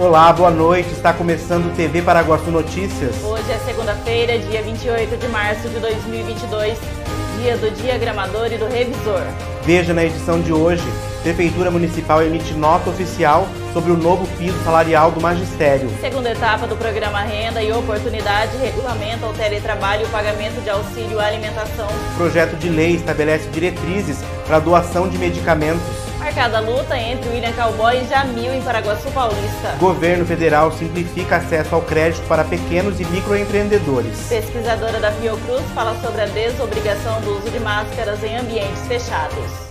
Olá, boa noite. Está começando o TV Paraguaçu Notícias. Hoje é segunda-feira, dia 28 de março de 2022, dia do diagramador e do revisor. Veja na edição de hoje, Prefeitura Municipal emite nota oficial sobre o novo piso salarial do magistério. Segunda etapa do programa Renda e Oportunidade regulamenta o teletrabalho e o pagamento de auxílio à alimentação. Projeto de lei estabelece diretrizes para a doação de medicamentos. Marcada luta entre William Cowboy e Jamil em Paraguaçu Paulista. Governo federal simplifica acesso ao crédito para pequenos e microempreendedores. Pesquisadora da Fiocruz fala sobre a desobrigação do uso de máscaras em ambientes fechados.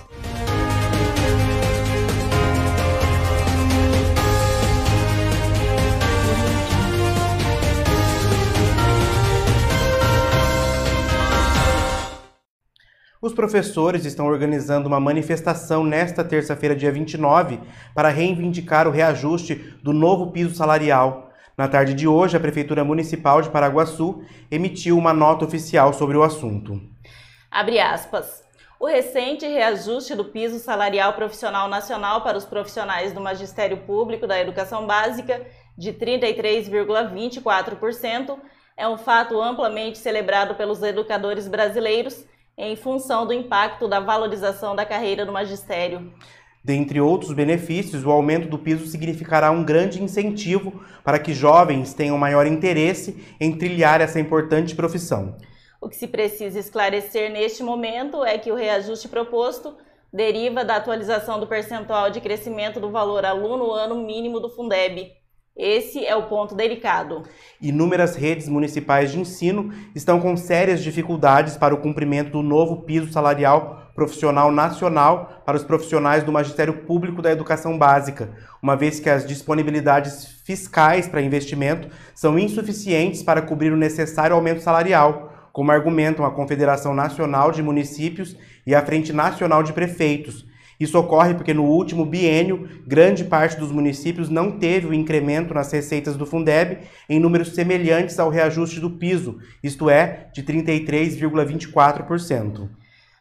Os professores estão organizando uma manifestação nesta terça-feira, dia 29, para reivindicar o reajuste do novo piso salarial. Na tarde de hoje, a Prefeitura Municipal de Paraguaçu emitiu uma nota oficial sobre o assunto. Abre aspas. O recente reajuste do piso salarial profissional nacional para os profissionais do Magistério Público da Educação Básica de 33,24% é um fato amplamente celebrado pelos educadores brasileiros em função do impacto da valorização da carreira do magistério. Dentre outros benefícios, o aumento do piso significará um grande incentivo para que jovens tenham maior interesse em trilhar essa importante profissão. O que se precisa esclarecer neste momento é que o reajuste proposto deriva da atualização do percentual de crescimento do valor aluno ano mínimo do Fundeb, esse é o ponto delicado. Inúmeras redes municipais de ensino estão com sérias dificuldades para o cumprimento do novo piso salarial profissional nacional para os profissionais do Magistério Público da Educação Básica, uma vez que as disponibilidades fiscais para investimento são insuficientes para cobrir o necessário aumento salarial, como argumentam a Confederação Nacional de Municípios e a Frente Nacional de Prefeitos, isso ocorre porque no último biênio, grande parte dos municípios não teve o incremento nas receitas do Fundeb em números semelhantes ao reajuste do piso, isto é, de 33,24%.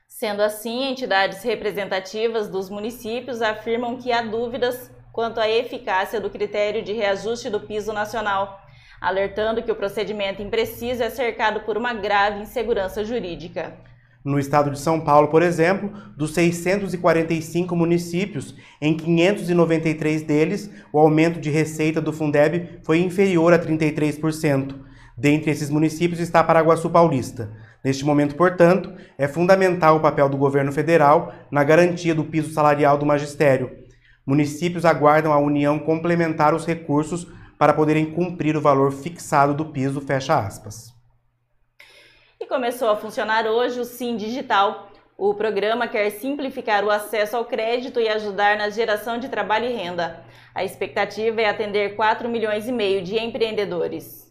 Sendo assim, entidades representativas dos municípios afirmam que há dúvidas quanto à eficácia do critério de reajuste do piso nacional, alertando que o procedimento impreciso é cercado por uma grave insegurança jurídica. No estado de São Paulo, por exemplo, dos 645 municípios, em 593 deles, o aumento de receita do Fundeb foi inferior a 33%. Dentre esses municípios está Paraguaçu Paulista. Neste momento, portanto, é fundamental o papel do governo federal na garantia do piso salarial do magistério. Municípios aguardam a União complementar os recursos para poderem cumprir o valor fixado do piso, fecha aspas começou a funcionar hoje o Sim Digital. O programa quer simplificar o acesso ao crédito e ajudar na geração de trabalho e renda. A expectativa é atender 4 milhões e meio de empreendedores.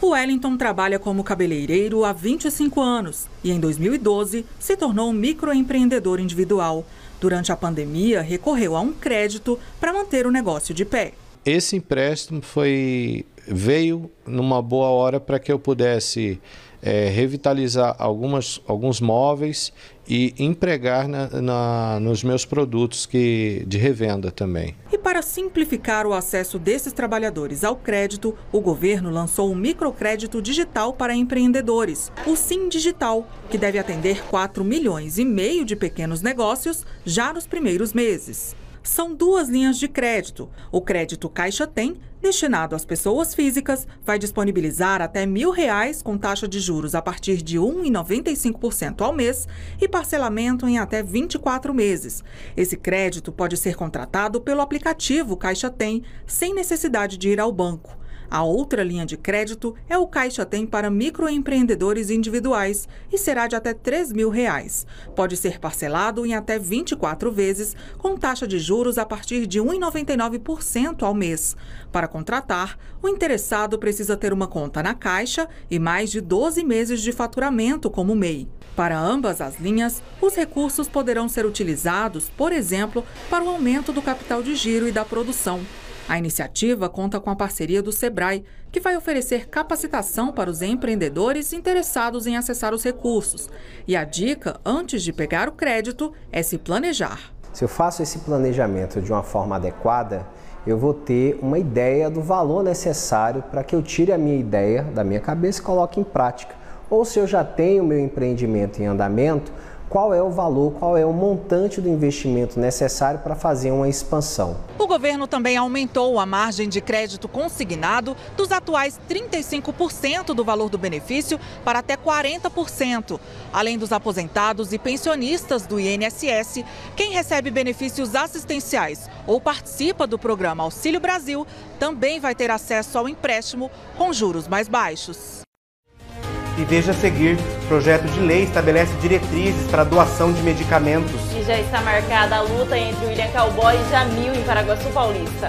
O Wellington trabalha como cabeleireiro há 25 anos e em 2012 se tornou um microempreendedor individual. Durante a pandemia, recorreu a um crédito para manter o negócio de pé. Esse empréstimo foi veio numa boa hora para que eu pudesse é, revitalizar algumas, alguns móveis e empregar na, na, nos meus produtos que, de revenda também. E para simplificar o acesso desses trabalhadores ao crédito, o governo lançou um microcrédito digital para empreendedores, o Sim Digital, que deve atender 4 milhões e meio de pequenos negócios já nos primeiros meses são duas linhas de crédito. O crédito Caixa Tem, destinado às pessoas físicas, vai disponibilizar até reais com taxa de juros a partir de 1,95% ao mês e parcelamento em até 24 meses. Esse crédito pode ser contratado pelo aplicativo Caixa Tem, sem necessidade de ir ao banco. A outra linha de crédito é o Caixa Tem para microempreendedores individuais e será de até 3 mil reais. Pode ser parcelado em até 24 vezes, com taxa de juros a partir de 1,99% ao mês. Para contratar, o interessado precisa ter uma conta na Caixa e mais de 12 meses de faturamento como MEI. Para ambas as linhas, os recursos poderão ser utilizados, por exemplo, para o aumento do capital de giro e da produção. A iniciativa conta com a parceria do Sebrae, que vai oferecer capacitação para os empreendedores interessados em acessar os recursos. E a dica, antes de pegar o crédito, é se planejar. Se eu faço esse planejamento de uma forma adequada, eu vou ter uma ideia do valor necessário para que eu tire a minha ideia da minha cabeça e coloque em prática. Ou se eu já tenho meu empreendimento em andamento, qual é o valor, qual é o montante do investimento necessário para fazer uma expansão. O governo também aumentou a margem de crédito consignado dos atuais 35% do valor do benefício para até 40%. Além dos aposentados e pensionistas do INSS, quem recebe benefícios assistenciais ou participa do programa Auxílio Brasil também vai ter acesso ao empréstimo com juros mais baixos. E veja a seguir, projeto de lei estabelece diretrizes para doação de medicamentos. E já está marcada a luta entre William Cowboy e Jamil em Paraguaçu Paulista.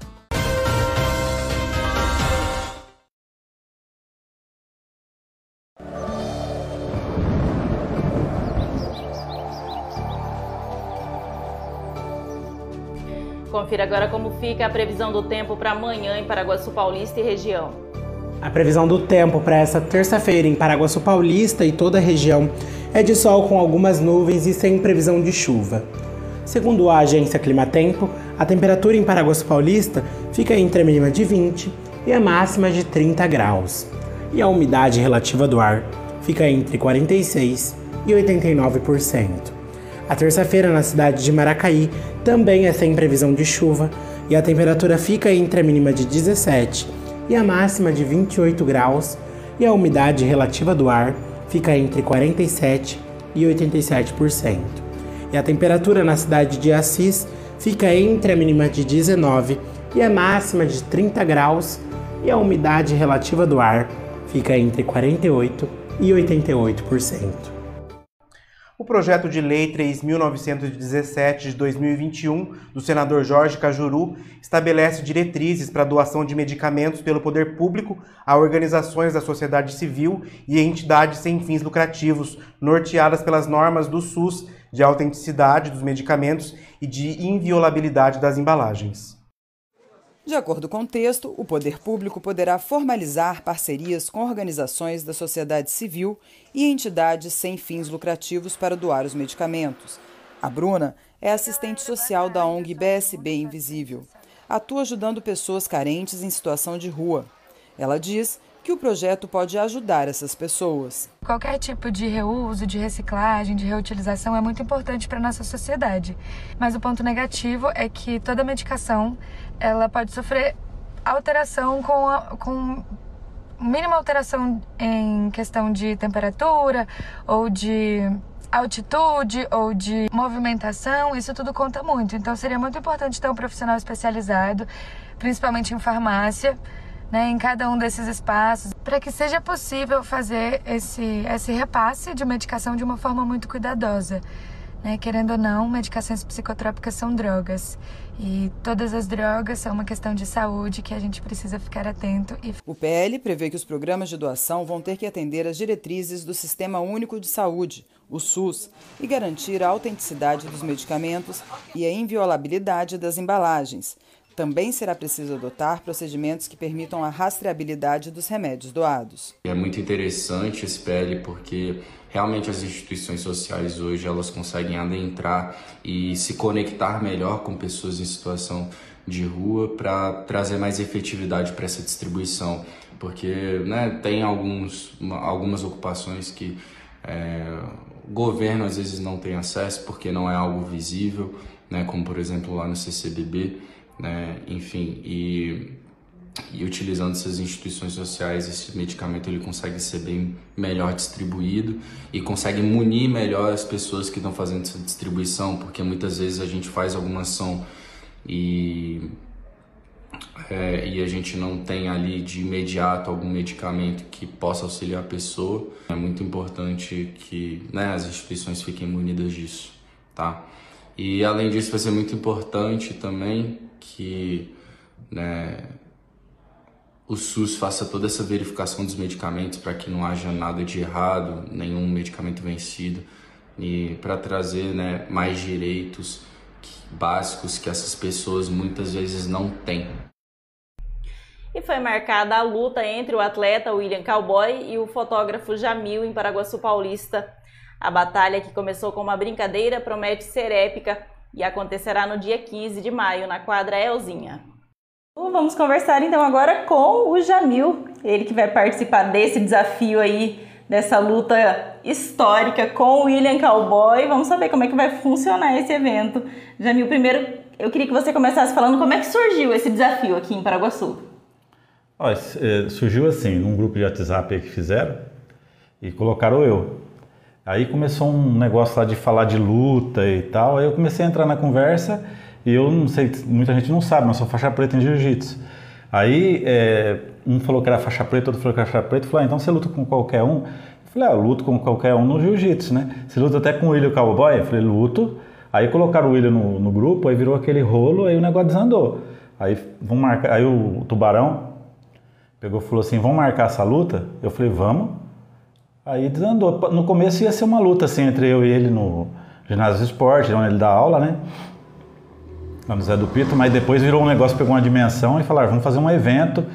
Confira agora como fica a previsão do tempo para amanhã em Paraguaçu Paulista e região. A previsão do tempo para essa terça-feira em Paraguaçu Paulista e toda a região é de sol com algumas nuvens e sem previsão de chuva. Segundo a agência Climatempo, a temperatura em Paraguaçu Paulista fica entre a mínima de 20 e a máxima de 30 graus. E a umidade relativa do ar fica entre 46 e 89%. A terça-feira na cidade de Maracaí também é sem previsão de chuva e a temperatura fica entre a mínima de 17 e a máxima de 28 graus e a umidade relativa do ar fica entre 47 e 87%. E a temperatura na cidade de Assis fica entre a mínima de 19 e a máxima de 30 graus e a umidade relativa do ar fica entre 48 e 88%. O projeto de lei 3.917 de 2021 do senador Jorge Cajuru estabelece diretrizes para a doação de medicamentos pelo poder público a organizações da sociedade civil e entidades sem fins lucrativos, norteadas pelas normas do SUS de autenticidade dos medicamentos e de inviolabilidade das embalagens. De acordo com o texto, o poder público poderá formalizar parcerias com organizações da sociedade civil e entidades sem fins lucrativos para doar os medicamentos. A Bruna é assistente social da ONG BSB Invisível. Atua ajudando pessoas carentes em situação de rua. Ela diz que o projeto pode ajudar essas pessoas. Qualquer tipo de reuso, de reciclagem, de reutilização é muito importante para a nossa sociedade. Mas o ponto negativo é que toda medicação ela pode sofrer alteração com, a, com mínima alteração em questão de temperatura ou de altitude ou de movimentação, isso tudo conta muito. Então seria muito importante ter um profissional especializado, principalmente em farmácia, né, em cada um desses espaços, para que seja possível fazer esse, esse repasse de medicação de uma forma muito cuidadosa. Né? Querendo ou não, medicações psicotrópicas são drogas. E todas as drogas são uma questão de saúde que a gente precisa ficar atento. E... O PL prevê que os programas de doação vão ter que atender às diretrizes do Sistema Único de Saúde, o SUS, e garantir a autenticidade dos medicamentos e a inviolabilidade das embalagens. Também será preciso adotar procedimentos que permitam a rastreabilidade dos remédios doados. É muito interessante esse PL porque realmente as instituições sociais hoje elas conseguem adentrar e se conectar melhor com pessoas em situação de rua para trazer mais efetividade para essa distribuição, porque né, tem alguns, algumas ocupações que é, o governo às vezes não tem acesso porque não é algo visível, né, como por exemplo lá no CCBB, né, enfim, e, e utilizando essas instituições sociais, esse medicamento ele consegue ser bem melhor distribuído e consegue munir melhor as pessoas que estão fazendo essa distribuição, porque muitas vezes a gente faz alguma ação e é, e a gente não tem ali de imediato algum medicamento que possa auxiliar a pessoa, é muito importante que né, as instituições fiquem munidas disso, tá? E além disso vai ser muito importante também que né, o SUS faça toda essa verificação dos medicamentos para que não haja nada de errado, nenhum medicamento vencido e para trazer né, mais direitos básicos que essas pessoas muitas vezes não têm. E foi marcada a luta entre o atleta William Cowboy e o fotógrafo Jamil em Paraguaçu Paulista. A batalha, que começou com uma brincadeira, promete ser épica e acontecerá no dia 15 de maio, na quadra Elzinha. Vamos conversar então agora com o Jamil, ele que vai participar desse desafio aí, dessa luta histórica com o William Cowboy. Vamos saber como é que vai funcionar esse evento. Jamil, primeiro eu queria que você começasse falando como é que surgiu esse desafio aqui em Paraguaçu. Olha, é, surgiu assim, num grupo de WhatsApp que fizeram e colocaram eu. Aí começou um negócio lá de falar de luta e tal, aí eu comecei a entrar na conversa e eu não sei, muita gente não sabe, mas sou faixa preta em jiu-jitsu. Aí é, um falou que era faixa preta, outro falou que era faixa preta, falou, ah, então você luta com qualquer um? Eu falei, ah, eu luto com qualquer um no jiu-jitsu, né? Você luta até com o William Cowboy? Eu falei, luto. Aí colocaram o William no, no grupo, aí virou aquele rolo, aí o negócio desandou. Aí vamos marcar, aí o Tubarão, pegou e falou assim: vamos marcar essa luta? Eu falei: vamos. Aí desandou. No começo ia ser uma luta assim entre eu e ele no ginásio de esporte, onde ele dá aula, né? Lá no Zé do Pito, mas depois virou um negócio, pegou uma dimensão e falaram: vamos fazer um evento,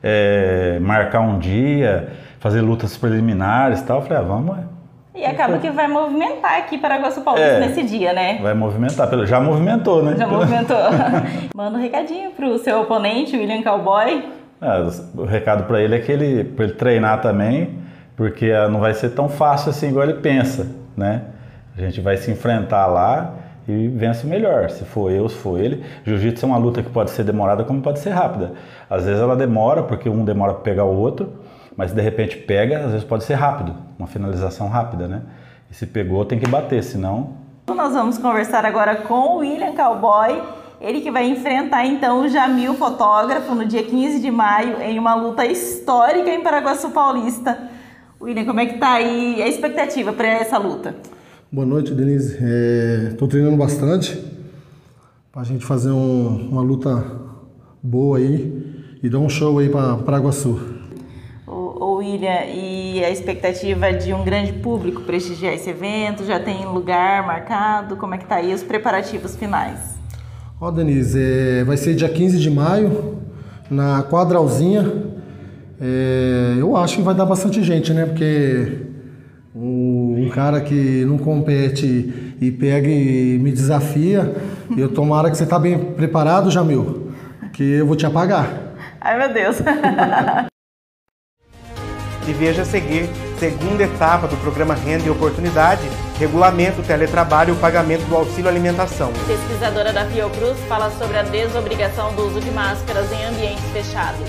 é, marcar um dia, fazer lutas preliminares e tal. Eu falei: ah, vamos. E acaba que vai movimentar aqui Paraguaçu Paulista é, nesse dia, né? Vai movimentar, já movimentou, né? Já movimentou. Manda um recadinho pro seu oponente, William Cowboy. É, o recado para ele é que ele, para ele treinar também, porque ah, não vai ser tão fácil assim igual ele pensa, né? A gente vai se enfrentar lá e vence melhor, se for eu, se for ele. Jiu-jitsu é uma luta que pode ser demorada como pode ser rápida. Às vezes ela demora, porque um demora para pegar o outro, mas de repente pega, às vezes pode ser rápido, uma finalização rápida, né? E se pegou, tem que bater, senão. Nós vamos conversar agora com o William Cowboy ele que vai enfrentar então o Jamil Fotógrafo no dia 15 de maio em uma luta histórica em Paraguaçu Paulista. William, como é que tá aí a expectativa para essa luta? Boa noite, Denise. Estou é, treinando bastante para a gente fazer um, uma luta boa aí e dar um show aí para Paraguaçu. O, William, e a expectativa de um grande público prestigiar esse evento? Já tem lugar marcado? Como é que tá aí os preparativos finais? Ó, Denise, é, vai ser dia 15 de maio, na Quadralzinha. É, eu acho que vai dar bastante gente, né? Porque um cara que não compete e pega e me desafia, eu tomara que você tá bem preparado, Jamil, que eu vou te apagar. Ai, meu Deus. e veja a seguir, segunda etapa do programa Renda e Oportunidade, regulamento, teletrabalho e o pagamento do auxílio alimentação. Pesquisadora da Fiocruz fala sobre a desobrigação do uso de máscaras em ambientes fechados.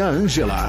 Ângela.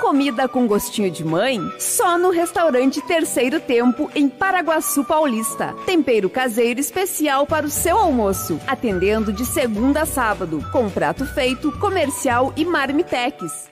Comida com gostinho de mãe? Só no restaurante Terceiro Tempo, em Paraguaçu Paulista. Tempero caseiro especial para o seu almoço. Atendendo de segunda a sábado, com prato feito, comercial e marmitex.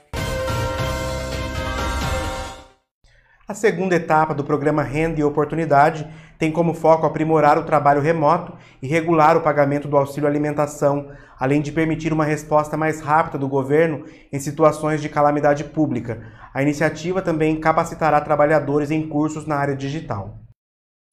A segunda etapa do programa Renda e Oportunidade tem como foco aprimorar o trabalho remoto e regular o pagamento do auxílio alimentação, além de permitir uma resposta mais rápida do governo em situações de calamidade pública. A iniciativa também capacitará trabalhadores em cursos na área digital.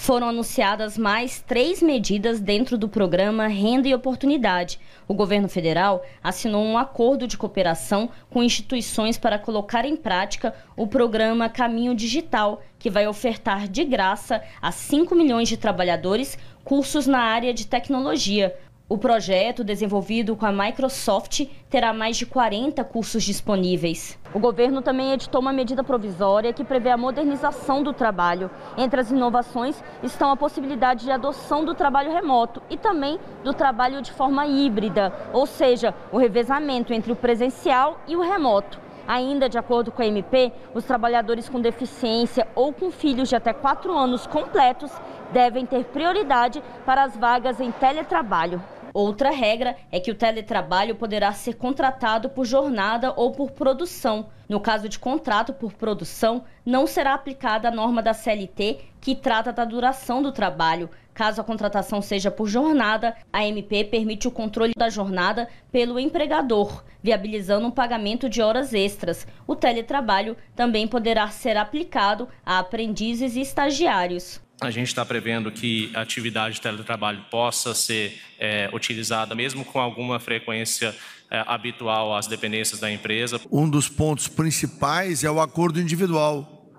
Foram anunciadas mais três medidas dentro do programa Renda e Oportunidade. O governo federal assinou um acordo de cooperação com instituições para colocar em prática o programa Caminho Digital, que vai ofertar de graça a 5 milhões de trabalhadores cursos na área de tecnologia. O projeto, desenvolvido com a Microsoft, terá mais de 40 cursos disponíveis. O governo também editou uma medida provisória que prevê a modernização do trabalho. Entre as inovações estão a possibilidade de adoção do trabalho remoto e também do trabalho de forma híbrida, ou seja, o revezamento entre o presencial e o remoto. Ainda de acordo com a MP, os trabalhadores com deficiência ou com filhos de até 4 anos completos devem ter prioridade para as vagas em teletrabalho. Outra regra é que o teletrabalho poderá ser contratado por jornada ou por produção. No caso de contrato por produção, não será aplicada a norma da CLT que trata da duração do trabalho. Caso a contratação seja por jornada, a MP permite o controle da jornada pelo empregador, viabilizando um pagamento de horas extras. O teletrabalho também poderá ser aplicado a aprendizes e estagiários. A gente está prevendo que a atividade de teletrabalho possa ser é, utilizada, mesmo com alguma frequência é, habitual às dependências da empresa. Um dos pontos principais é o acordo individual,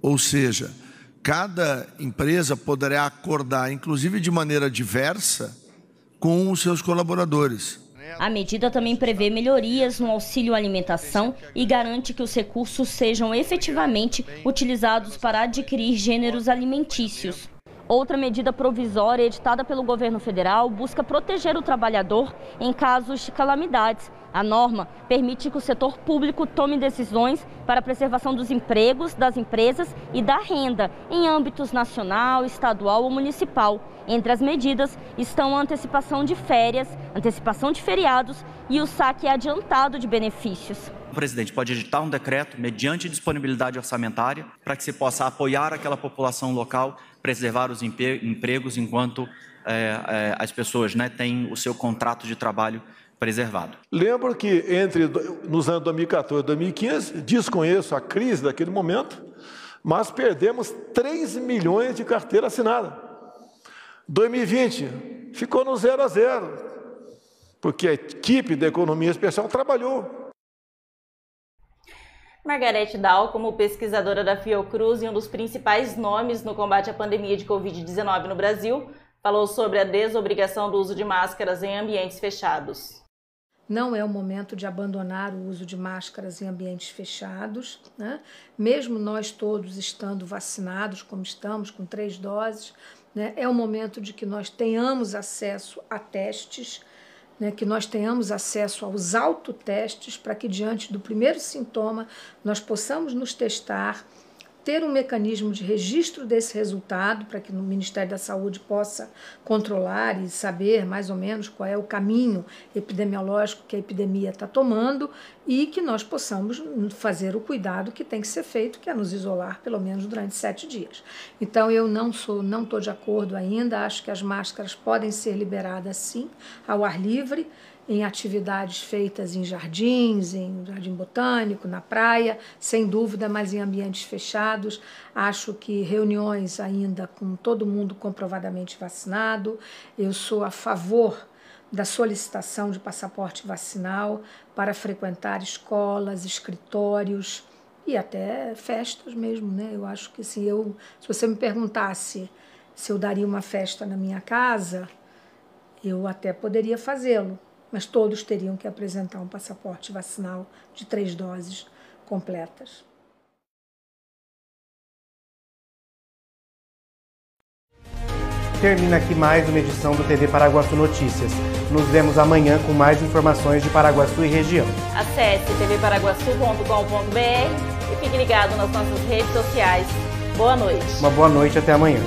ou seja, cada empresa poderá acordar, inclusive de maneira diversa, com os seus colaboradores. A medida também prevê melhorias no auxílio alimentação e garante que os recursos sejam efetivamente utilizados para adquirir gêneros alimentícios. Outra medida provisória editada pelo governo federal busca proteger o trabalhador em casos de calamidades a norma permite que o setor público tome decisões para a preservação dos empregos, das empresas e da renda em âmbitos nacional, estadual ou municipal. Entre as medidas estão a antecipação de férias, antecipação de feriados e o saque adiantado de benefícios. O presidente pode editar um decreto mediante disponibilidade orçamentária para que se possa apoiar aquela população local, preservar os empregos enquanto é, é, as pessoas né, têm o seu contrato de trabalho preservado. Lembro que entre nos anos 2014 e 2015, desconheço a crise daquele momento, mas perdemos 3 milhões de carteira assinada. 2020 ficou no zero a zero, porque a equipe da economia especial trabalhou. Margarete Dal, como pesquisadora da Fiocruz e um dos principais nomes no combate à pandemia de Covid-19 no Brasil, falou sobre a desobrigação do uso de máscaras em ambientes fechados. Não é o momento de abandonar o uso de máscaras em ambientes fechados, né? mesmo nós todos estando vacinados, como estamos, com três doses, né? é o momento de que nós tenhamos acesso a testes, né? que nós tenhamos acesso aos autotestes, para que diante do primeiro sintoma nós possamos nos testar ter um mecanismo de registro desse resultado para que o Ministério da Saúde possa controlar e saber mais ou menos qual é o caminho epidemiológico que a epidemia está tomando e que nós possamos fazer o cuidado que tem que ser feito, que é nos isolar pelo menos durante sete dias. Então eu não sou, não estou de acordo ainda. Acho que as máscaras podem ser liberadas sim ao ar livre em atividades feitas em jardins, em jardim botânico, na praia, sem dúvida, mas em ambientes fechados. Acho que reuniões ainda com todo mundo comprovadamente vacinado. Eu sou a favor da solicitação de passaporte vacinal para frequentar escolas, escritórios e até festas mesmo, né? Eu acho que se eu, se você me perguntasse se eu daria uma festa na minha casa, eu até poderia fazê-lo, mas todos teriam que apresentar um passaporte vacinal de três doses completas. Termina aqui mais uma edição do TV Paraguaçu Notícias. Nos vemos amanhã com mais informações de Paraguaçu e região. Acesse tvparaguaçu.com.br e fique ligado nas nossas redes sociais. Boa noite. Uma boa noite até amanhã.